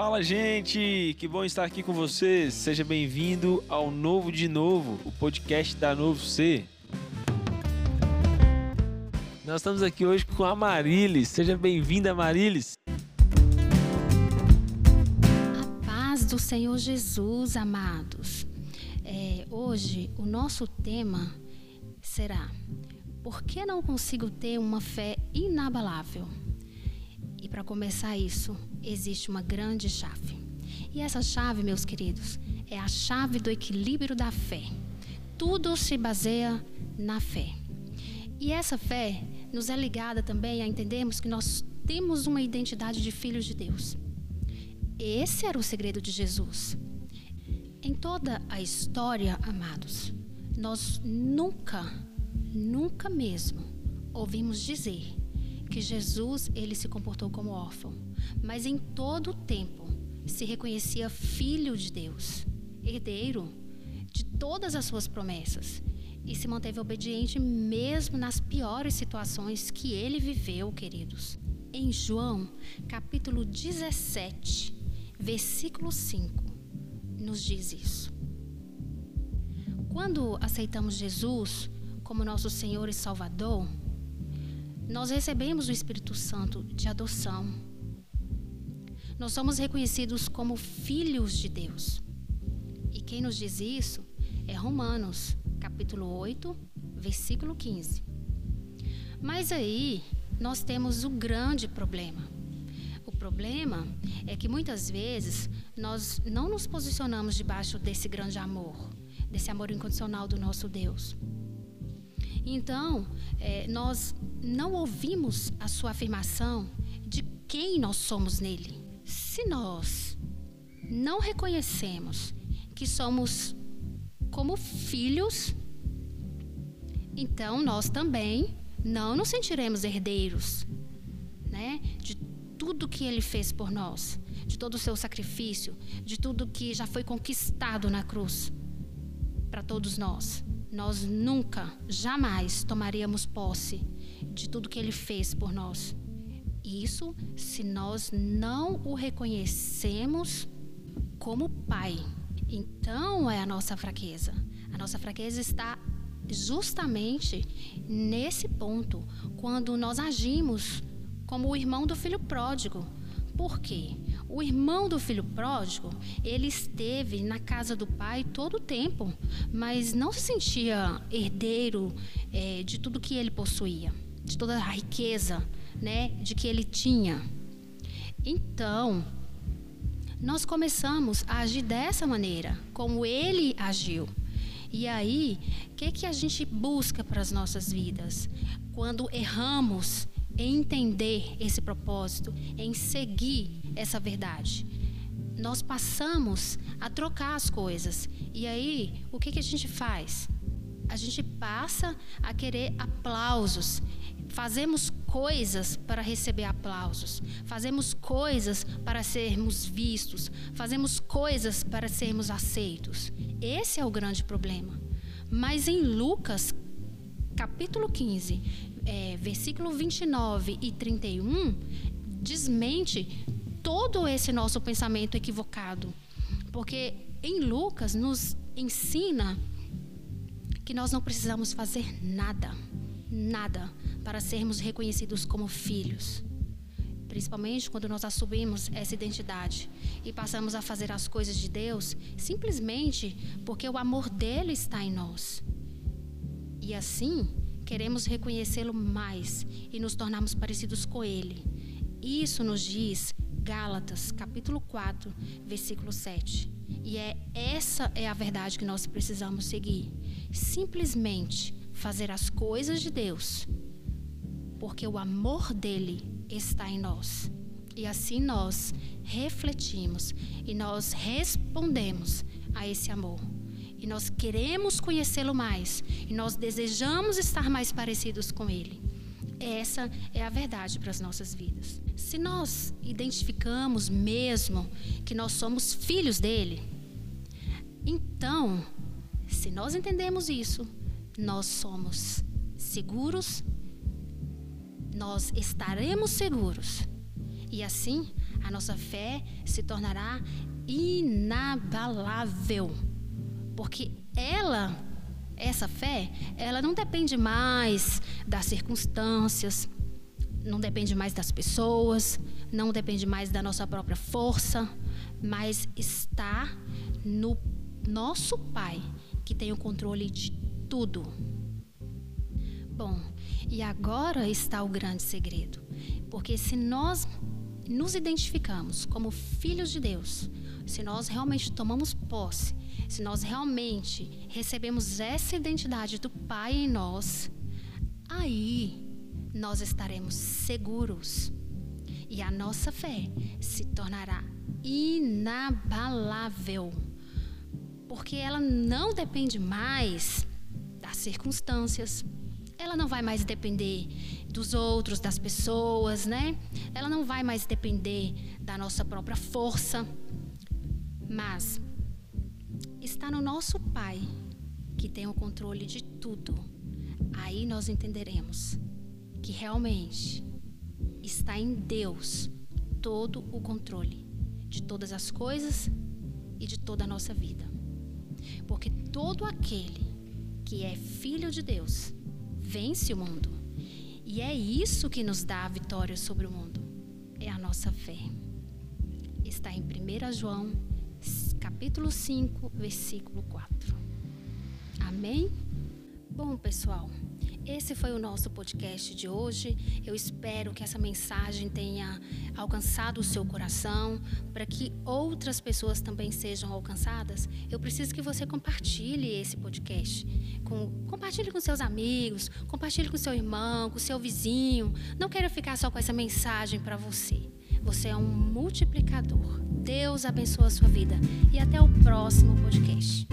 Fala, gente! Que bom estar aqui com vocês. Seja bem-vindo ao Novo de Novo, o podcast da Novo C. Nós estamos aqui hoje com a Marilis. Seja bem-vinda, Marilis. A paz do Senhor Jesus, amados. É, hoje o nosso tema será: Por que não consigo ter uma fé inabalável? E para começar isso, existe uma grande chave. E essa chave, meus queridos, é a chave do equilíbrio da fé. Tudo se baseia na fé. E essa fé nos é ligada também a entendermos que nós temos uma identidade de filhos de Deus. Esse era o segredo de Jesus. Em toda a história, amados, nós nunca, nunca mesmo ouvimos dizer que Jesus ele se comportou como órfão, mas em todo o tempo se reconhecia filho de Deus, herdeiro de todas as suas promessas e se manteve obediente mesmo nas piores situações que ele viveu, queridos. Em João, capítulo 17, versículo 5, nos diz isso. Quando aceitamos Jesus como nosso Senhor e Salvador, nós recebemos o Espírito Santo de adoção. Nós somos reconhecidos como filhos de Deus. E quem nos diz isso é Romanos, capítulo 8, versículo 15. Mas aí nós temos o grande problema. O problema é que muitas vezes nós não nos posicionamos debaixo desse grande amor, desse amor incondicional do nosso Deus. Então, é, nós não ouvimos a sua afirmação de quem nós somos nele. Se nós não reconhecemos que somos como filhos, então nós também não nos sentiremos herdeiros, né? De tudo que ele fez por nós, de todo o seu sacrifício, de tudo que já foi conquistado na cruz para todos nós. Nós nunca, jamais tomaríamos posse de tudo que ele fez por nós. Isso se nós não o reconhecemos como pai. Então é a nossa fraqueza. A nossa fraqueza está justamente nesse ponto, quando nós agimos como o irmão do filho pródigo. Por quê? O irmão do filho pródigo, ele esteve na casa do pai todo o tempo, mas não se sentia herdeiro é, de tudo que ele possuía, de toda a riqueza, né, de que ele tinha. Então, nós começamos a agir dessa maneira, como ele agiu. E aí, o que, que a gente busca para as nossas vidas? Quando erramos em entender esse propósito, em seguir essa verdade, nós passamos a trocar as coisas. E aí, o que, que a gente faz? A gente passa a querer aplausos. Fazemos coisas para receber aplausos, fazemos coisas para sermos vistos, fazemos coisas para sermos aceitos. Esse é o grande problema. Mas em Lucas, capítulo 15, é, versículo 29 e 31, desmente todo esse nosso pensamento equivocado. Porque em Lucas nos ensina que nós não precisamos fazer nada, nada para sermos reconhecidos como filhos. Principalmente quando nós assumimos essa identidade e passamos a fazer as coisas de Deus simplesmente porque o amor dele está em nós. E assim, queremos reconhecê-lo mais e nos tornarmos parecidos com ele. Isso nos diz Gálatas, capítulo 4, versículo 7. E é essa é a verdade que nós precisamos seguir. Simplesmente fazer as coisas de Deus porque o amor dele está em nós. E assim nós refletimos e nós respondemos a esse amor. E nós queremos conhecê-lo mais e nós desejamos estar mais parecidos com ele. Essa é a verdade para as nossas vidas. Se nós identificamos mesmo que nós somos filhos dele, então, se nós entendemos isso, nós somos seguros nós estaremos seguros. E assim, a nossa fé se tornará inabalável. Porque ela, essa fé, ela não depende mais das circunstâncias, não depende mais das pessoas, não depende mais da nossa própria força, mas está no nosso Pai, que tem o controle de tudo. Bom, e agora está o grande segredo. Porque se nós nos identificamos como filhos de Deus, se nós realmente tomamos posse, se nós realmente recebemos essa identidade do Pai em nós, aí nós estaremos seguros e a nossa fé se tornará inabalável, porque ela não depende mais das circunstâncias, ela não vai mais depender dos outros, das pessoas, né? Ela não vai mais depender da nossa própria força, mas está no nosso Pai que tem o controle de tudo. Aí nós entenderemos que realmente está em Deus todo o controle de todas as coisas e de toda a nossa vida. Porque todo aquele que é filho de Deus vence o mundo. E é isso que nos dá a vitória sobre o mundo. É a nossa fé. Está em 1 João, capítulo 5, versículo 4. Amém? Bom, pessoal, esse foi o nosso podcast de hoje. Eu espero que essa mensagem tenha alcançado o seu coração, para que outras pessoas também sejam alcançadas. Eu preciso que você compartilhe esse podcast. Com, compartilhe com seus amigos, compartilhe com seu irmão, com seu vizinho. Não quero ficar só com essa mensagem para você. Você é um multiplicador. Deus abençoe a sua vida. E até o próximo podcast.